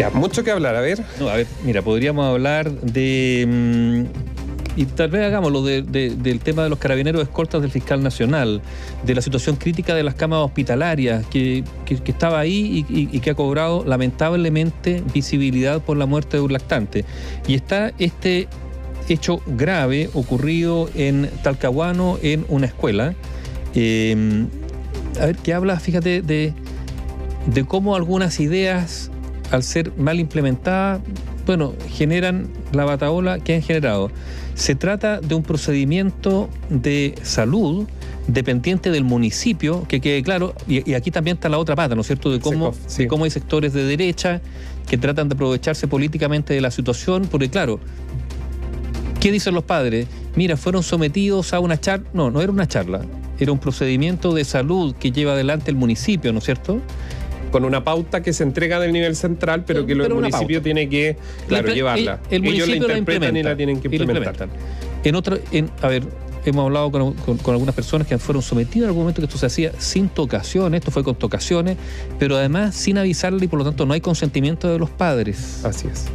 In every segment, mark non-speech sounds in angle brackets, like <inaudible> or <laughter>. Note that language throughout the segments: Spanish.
Ya, mucho que hablar, a ver. No, a ver, mira, podríamos hablar de. mm, y tal vez hagámoslo de- de- del tema de los carabineros escoltas del fiscal nacional, de la situación crítica de las camas hospitalarias, que, estaba ahí y, que ha cobrado lamentablemente visibilidad por la muerte de un lactante. Y está este hecho grave ocurrido en Talcahuano, en una escuela. Eh, a ver, que habla, fíjate, de cómo algunas ideas, al ser mal implementadas, bueno, generan la bataola que han generado. Se trata de un procedimiento de salud dependiente del municipio, que quede claro, y, y aquí también está la otra pata, ¿no es cierto?, de cómo, sí. de cómo hay sectores de derecha que tratan de aprovecharse políticamente de la situación, porque claro, ¿qué dicen los padres? Mira, fueron sometidos a una charla, no, no era una charla, era un procedimiento de salud que lleva adelante el municipio, ¿no es cierto? Con una pauta que se entrega del nivel central, pero que Pero el municipio pauta. tiene que, claro, llevarla. el- el Ellos la municipio la interpretan y la tienen que implementar. En otra, en, a ver, hemos hablado con, con- con algunas personas que fueron sometidas en algún momento que esto se hacía sin tocaciones, esto fue con tocaciones, pero además sin avisarle y por lo tanto no hay consentimiento de los padres. Así es.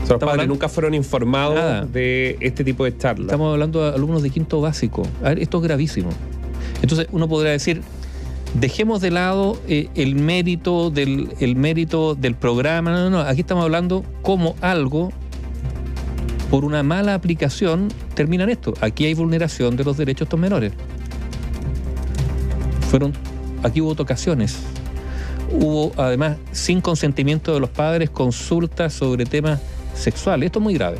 Los padres hablando- nunca fueron informados Nada. de este tipo de charlas. Estamos hablando de alumnos de quinto básico. A ver, esto es gravísimo. Entonces uno podrá decir, dejemos de lado eh, el mérito del el mérito del programa. No, no, no. Aquí estamos hablando como algo por una mala aplicación termina en esto. Aquí hay vulneración de los derechos de estos menores. Fueron, aquí hubo tocaciones. Hubo además sin consentimiento de los padres consultas sobre temas sexuales. Esto es muy grave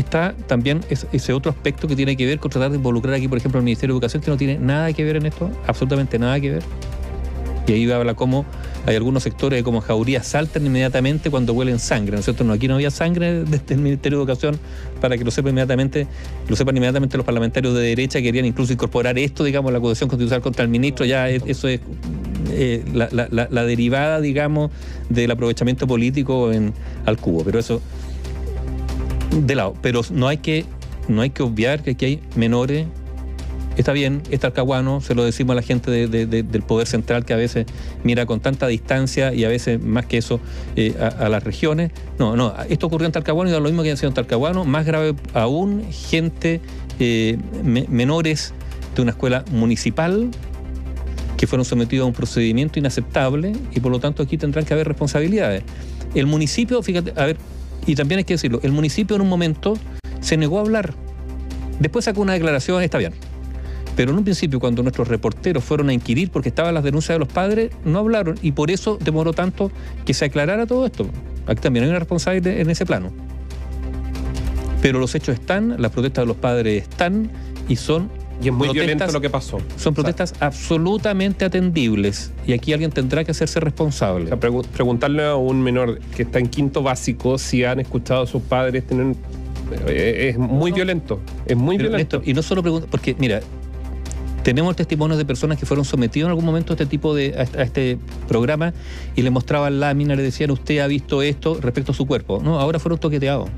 está también es- ese otro aspecto que tiene que ver con tratar de involucrar aquí, por ejemplo, al Ministerio de Educación, que no tiene nada que ver en esto, absolutamente nada que ver. Y ahí habla cómo hay algunos sectores como Jauría saltan inmediatamente cuando huelen sangre, ¿no es cierto? No, aquí no había sangre <laughs> desde el Ministerio de Educación para que lo sepan inmediatamente, lo sepan inmediatamente los parlamentarios de derecha que querían incluso incorporar esto, digamos, la acusación constitucional contra el ministro, ya es- eso es eh, la derivada, digamos, del aprovechamiento político en, al cubo. Pero eso de lado, pero no hay que no hay que obviar que aquí hay menores. Está bien, es talcahuano, se lo decimos a la gente de- de- de- del poder central que a veces mira con tanta distancia y a veces más que eso eh, a, las regiones. No, no, esto ocurrió en Talcahuano y da lo mismo que ha sido en Talcahuano, más grave aún, gente, eh, me- menores de una escuela municipal que fueron sometidos a un procedimiento inaceptable y por lo tanto aquí tendrán que haber responsabilidades. El municipio, fíjate, a ver, y también hay que decirlo, el municipio en un momento se negó a hablar. Después sacó una declaración, está bien. Pero en un principio, cuando nuestros reporteros fueron a inquirir porque estaban las denuncias de los padres, no hablaron y por eso demoró tanto que se aclarara todo esto. Aquí también hay una responsabilidad en ese plano. Pero los hechos están, las protestas de los padres están y son Y es muy violento lo que pasó. son protestas absolutamente atendibles y aquí alguien tendrá que hacerse responsable. O sea, pregu- preguntarle a un menor que está en quinto básico si han escuchado a sus padres tener. eh, Es muy No. violento. Es muy Pero, violento. Néstor, y no solo pregunta, porque mira, tenemos testimonios de personas que fueron sometidos en algún momento a este tipo de a este, a este programa y le mostraban láminas, le decían usted ha visto esto respecto a su cuerpo. No, ahora fueron toqueteados.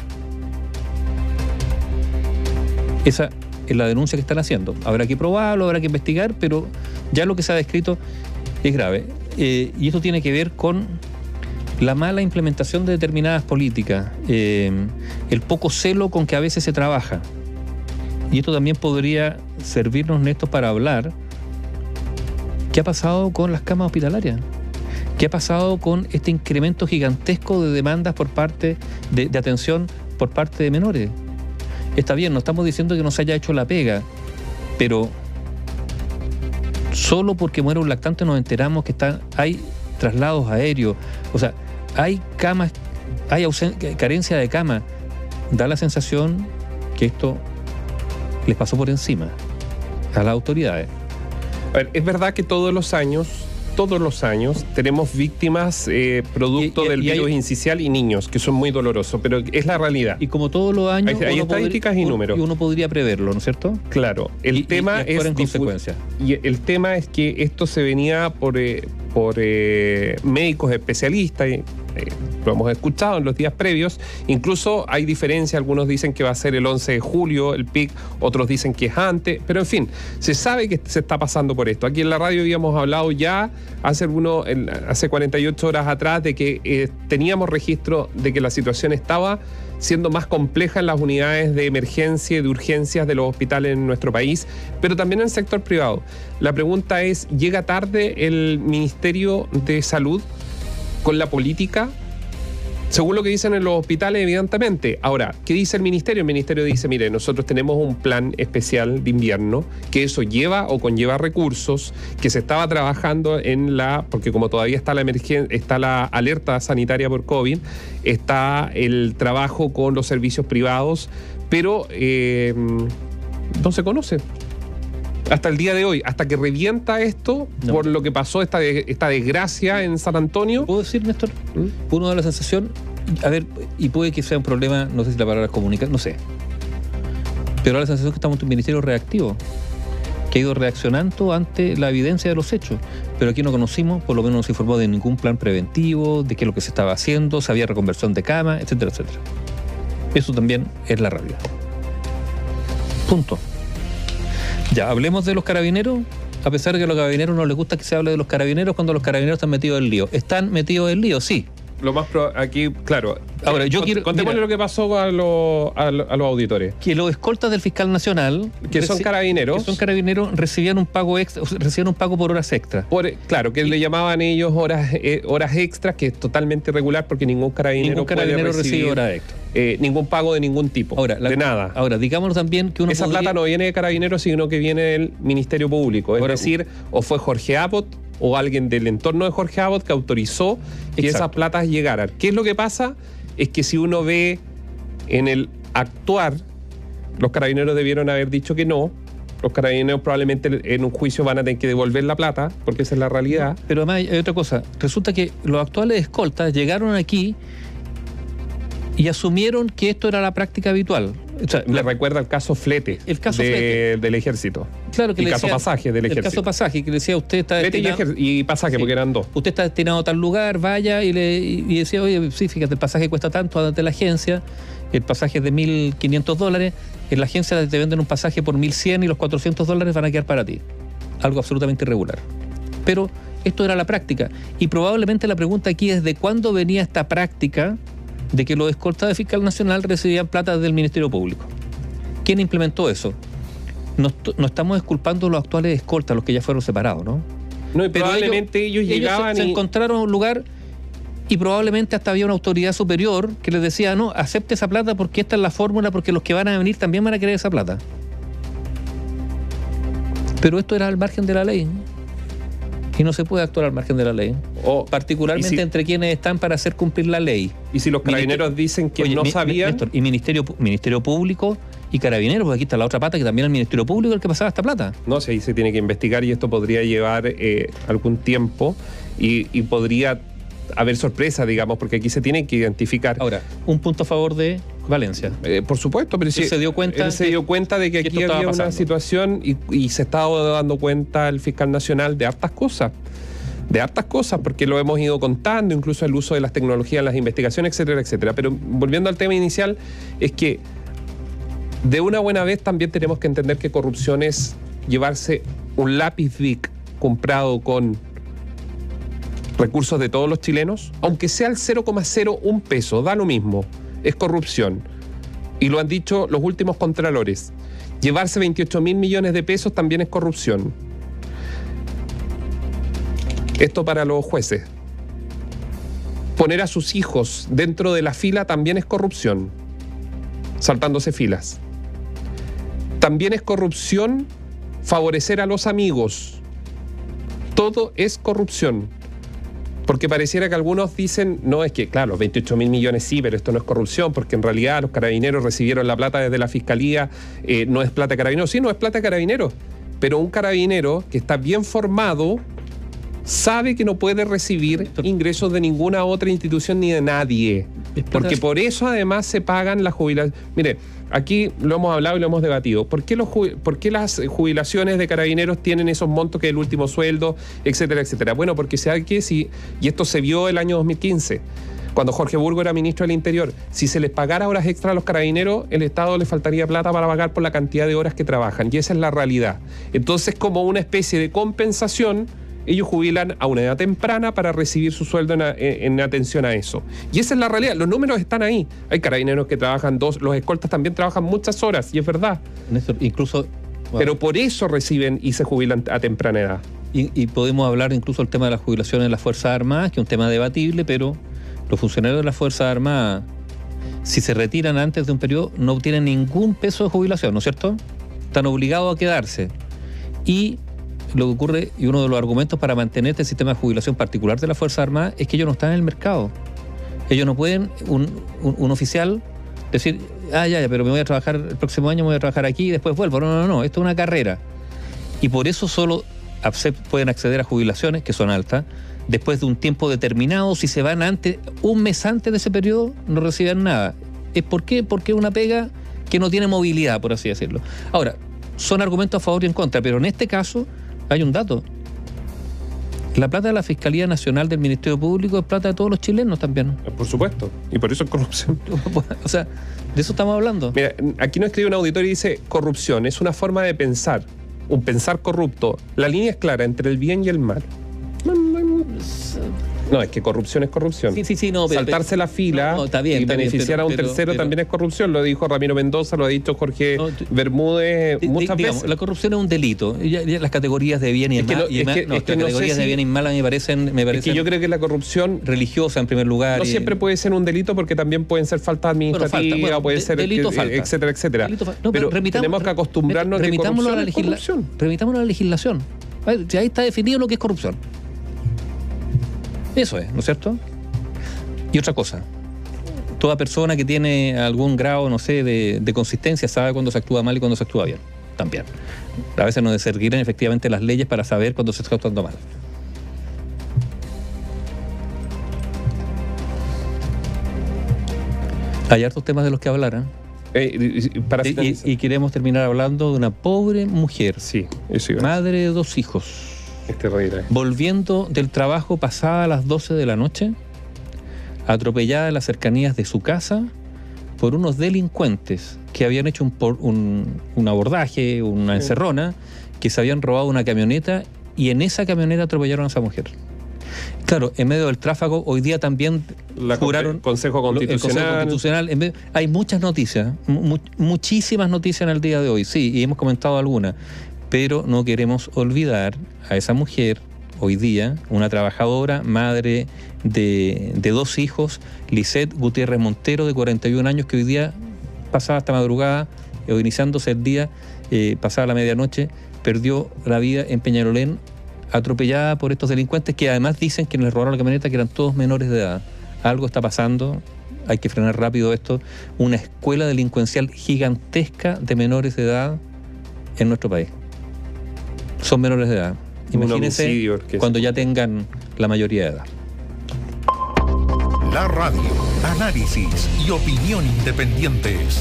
Esa es la denuncia que están haciendo. Habrá que probarlo, habrá que investigar, pero ya lo que se ha descrito es grave. Eh, y esto tiene que ver con la mala implementación de determinadas políticas, eh, el poco celo con que a veces se trabaja. Y esto también podría servirnos, Néstor, para hablar qué ha pasado con las camas hospitalarias. ¿Qué ha pasado con este incremento gigantesco de demandas por parte de atención por parte de menores? Está bien, no estamos diciendo que no se haya hecho la pega, pero solo porque muere un lactante nos enteramos que hay traslados aéreos, o sea, hay camas, hay carencia de cama. Da la sensación que esto les pasó por encima a las autoridades. A ver, es verdad que todos los años, todos los años, tenemos víctimas eh, producto Y- y- del y hay- virus incisional y niños, que son muy dolorosos, pero es la realidad. Y como todos los años, Hay- hay estadísticas podría- y números. y uno podría preverlo, ¿no es cierto? Claro, el tema es en consecuencia. Y el tema es que esto se venía por, eh, por eh, médicos especialistas, eh, lo hemos escuchado en los días previos. Incluso hay diferencia, algunos dicen que va a ser el 11 de julio el pic, otros dicen que es antes, pero en fin, se sabe que se está pasando por esto. Aquí en la radio habíamos hablado ya hace, uno, hace 48 horas atrás de que eh, teníamos registro de que la situación estaba siendo más compleja en las unidades de emergencia y de urgencias de los hospitales en nuestro país, pero también en el sector privado. La pregunta es, ¿llega tarde el Ministerio de Salud con la política según lo que dicen en los hospitales, evidentemente. Ahora, ¿qué dice el ministerio? El ministerio dice, mire, nosotros tenemos un plan especial de invierno, que eso lleva o conlleva recursos, que se estaba trabajando en la, porque como todavía está la emergencia, está la alerta sanitaria por COVID, está el trabajo con los servicios privados, pero eh, no se conoce hasta el día de hoy, hasta que revienta esto por lo que pasó, esta, esta desgracia en San Antonio. ¿Puedo decir, Néstor? ¿Mm? Uno da la sensación, a ver, y puede que sea un problema, no sé si la palabra es comunicar, no sé. Pero da la sensación que estamos en un ministerio reactivo, que ha ido reaccionando ante la evidencia de los hechos. Pero aquí no conocimos, por lo menos no se informó de ningún plan preventivo, de qué es lo que se estaba haciendo, si había reconversión de cama, etcétera, etcétera. Eso también es la realidad. Punto. Ya, hablemos de los carabineros. A pesar de que a los carabineros no les gusta que se hable de los carabineros cuando los carabineros están metidos en lío. ¿Están metidos en lío? Sí. Lo más aquí, claro. Ahora, yo quiero. Contémosle lo que pasó a, los, a, los auditores. Que los escoltas del fiscal nacional. Que son carabineros. Que son carabineros, recibían un pago extra, recibían un pago por horas extra. Por, claro, que le llamaban ellos horas, eh, horas extras, que es totalmente irregular porque ningún carabinero, ningún carabinero recibe horas extra. Eh, ningún pago de ningún tipo. Ahora, de nada. Ahora, digámoslo también que uno. Esa plata no viene de carabineros, sino que viene del Ministerio Público. Es decir, o fue Jorge Apot o alguien del entorno de Jorge Abbott que autorizó que esas platas llegaran. ¿Qué es lo que pasa? Es que si uno ve en el actuar, los carabineros debieron haber dicho que no. Los carabineros probablemente en un juicio van a tener que devolver la plata, porque esa es la realidad. Pero además hay otra cosa. Resulta que los actuales escoltas llegaron aquí y asumieron que esto era la práctica habitual. Le recuerda el caso Flete, el caso del ejército. Claro que el le caso pasaje del ejército. El caso pasaje, que decía usted está Flete y, pasaje, porque eran dos. Usted está destinado a tal lugar, vaya y le y decía, oye, sí, fíjate, el pasaje cuesta tanto ante la agencia, el pasaje es de 1.500 dólares, en la agencia te venden un pasaje por 1.100 y los 400 dólares van a quedar para ti. Algo absolutamente irregular. Pero esto era la práctica. Y probablemente la pregunta aquí es de cuándo venía esta práctica de que los escoltas de fiscal nacional recibían plata del Ministerio Público. ¿Quién implementó eso? No, estamos disculpando los actuales escoltas, los que ya fueron separados, ¿no? No, y probablemente ellos, llegaban se, encontraron un lugar y probablemente hasta había una autoridad superior que les decía, no, acepte esa plata porque esta es la fórmula, porque los que van a venir también van a querer esa plata. Pero esto era al margen de la ley y no se puede actuar al margen de la ley. O, particularmente entre quienes están para hacer cumplir la ley. Y si los carabineros dicen que no sabían. y Ministerio, Ministerio Público y Carabineros, porque aquí está la otra pata que también el Ministerio Público el que pasaba esta plata. No, si ahí se tiene que investigar y esto podría llevar eh, algún tiempo y, y podría haber sorpresa, digamos, porque aquí se tiene que identificar. Ahora, un punto a favor de Valencia. Eh, por supuesto, pero sí, se dio cuenta. Él se dio cuenta de que, aquí había una situación y, se estaba dando cuenta el fiscal nacional de hartas cosas. De hartas cosas, porque lo hemos ido contando, incluso el uso de las tecnologías las investigaciones, etcétera, etcétera. Pero volviendo al tema inicial, es que de una buena vez también tenemos que entender que corrupción es llevarse un lápiz Vic comprado con recursos de todos los chilenos, aunque sea el 0,01 peso, da lo mismo es corrupción. Y lo han dicho los últimos contralores. Llevarse 28 mil millones de pesos también es corrupción. Esto para los jueces. Poner a sus hijos dentro de la fila también es corrupción, saltándose filas. También es corrupción favorecer a los amigos. Todo es corrupción. Porque pareciera que algunos dicen, no, es que, claro, 28 mil millones sí, pero esto no es corrupción, porque en realidad los carabineros recibieron la plata desde la fiscalía, eh, no es plata de carabineros. Sí, no es plata de carabineros, pero un carabinero que está bien formado sabe que no puede recibir ingresos de ninguna otra institución ni de nadie. Porque por eso además se pagan las jubilaciones. Mire, aquí lo hemos hablado y lo hemos debatido. ¿Por qué, los, ¿Por qué las jubilaciones de carabineros tienen esos montos que el último sueldo, etcétera, etcétera? Bueno, porque se que si, y esto se vio el año 2015 cuando Jorge Burgo era ministro del Interior, si se les pagara horas extra a los carabineros, el Estado le faltaría plata para pagar por la cantidad de horas que trabajan. Y esa es la realidad. Entonces, como una especie de compensación, ellos jubilan a una edad temprana para recibir su sueldo en, atención a eso. Y esa es la realidad. Los números están ahí. Hay carabineros que trabajan dos, los escoltas también trabajan muchas horas, y es verdad. incluso. Pero por eso reciben y se jubilan a temprana edad. Y, podemos hablar incluso del tema de la jubilación en las Fuerzas Armadas, que es un tema debatible, pero los funcionarios de las Fuerzas Armadas, si se retiran antes de un periodo, no obtienen ningún peso de jubilación, ¿no es cierto? Están obligados a quedarse. Y lo que ocurre, y uno de los argumentos para mantener este sistema de jubilación particular de las Fuerzas Armadas, es que ellos no están en el mercado. Ellos no pueden, un, un, oficial, decir, ah, ya, ya, pero me voy a trabajar el próximo año, me voy a trabajar aquí y después vuelvo. No, no, no, esto es una carrera. Y por eso solo pueden acceder a jubilaciones, que son altas, después de un tiempo determinado, si se van antes, un mes antes de ese periodo, no reciben nada. ¿Es por qué? Porque es una pega que no tiene movilidad, por así decirlo. Ahora, son argumentos a favor y en contra, pero en este caso hay un dato. La plata de la Fiscalía Nacional del Ministerio Público es plata de todos los chilenos también. Por supuesto. Y por eso es corrupción. <laughs> o sea, de eso estamos hablando. Mira, aquí nos escribe un auditor y dice, corrupción es una forma de pensar, un pensar corrupto. La línea es clara entre el bien y el mal. No, es que corrupción es corrupción. Sí, sí, sí, no, Saltarse la fila y beneficiar a un tercero también es corrupción. Lo dijo Ramiro Mendoza, lo ha dicho Jorge Bermúdez muchas veces. La corrupción es un delito. las categorías de bien y mal. las categorías de bien y mal me parecen, me parecen. Es que yo creo que la corrupción religiosa en primer lugar. No siempre puede ser un delito porque también pueden ser falta administrativa, puede ser delito, falta. etcétera, etcétera. pero, tenemos que acostumbrarnos a que corrupción es corrupción. Remitámonos a la legislación. Ahí está definido lo que es corrupción. Eso es, ¿no es cierto? Y otra cosa, toda persona que tiene algún grado, no sé, de, consistencia sabe cuándo se actúa mal y cuándo se actúa bien. También. A veces nos seguirán efectivamente las leyes para saber cuándo se está actuando mal. Hay hartos temas de los que hablar, ¿eh? y, queremos terminar hablando de una pobre mujer, sí, madre de dos hijos, Volviendo del trabajo pasada a las 12 de la noche, atropellada en las cercanías de su casa por unos delincuentes que habían hecho un, un, abordaje, una encerrona, que se habían robado una camioneta y en esa camioneta atropellaron a esa mujer. Claro, en medio del tráfago, hoy día también la juraron Consejo Constitucional. Constitucional hay muchas noticias, muchísimas noticias en el día de hoy, sí, y hemos comentado algunas pero no queremos olvidar a esa mujer, hoy día, una trabajadora, madre de, dos hijos, Lisette Gutiérrez Montero, de 41 años, que hoy día, pasada esta madrugada, o eh, iniciándose el día, eh, pasada la medianoche, perdió la vida en Peñarolén, atropellada por estos delincuentes que además dicen que les robaron la camioneta que eran todos menores de edad. Algo está pasando, hay que frenar rápido esto. Una escuela delincuencial gigantesca de menores de edad en nuestro país son menores de edad. Imagínense cuando ya tengan la mayoría de edad. La radio, análisis y opinión independientes.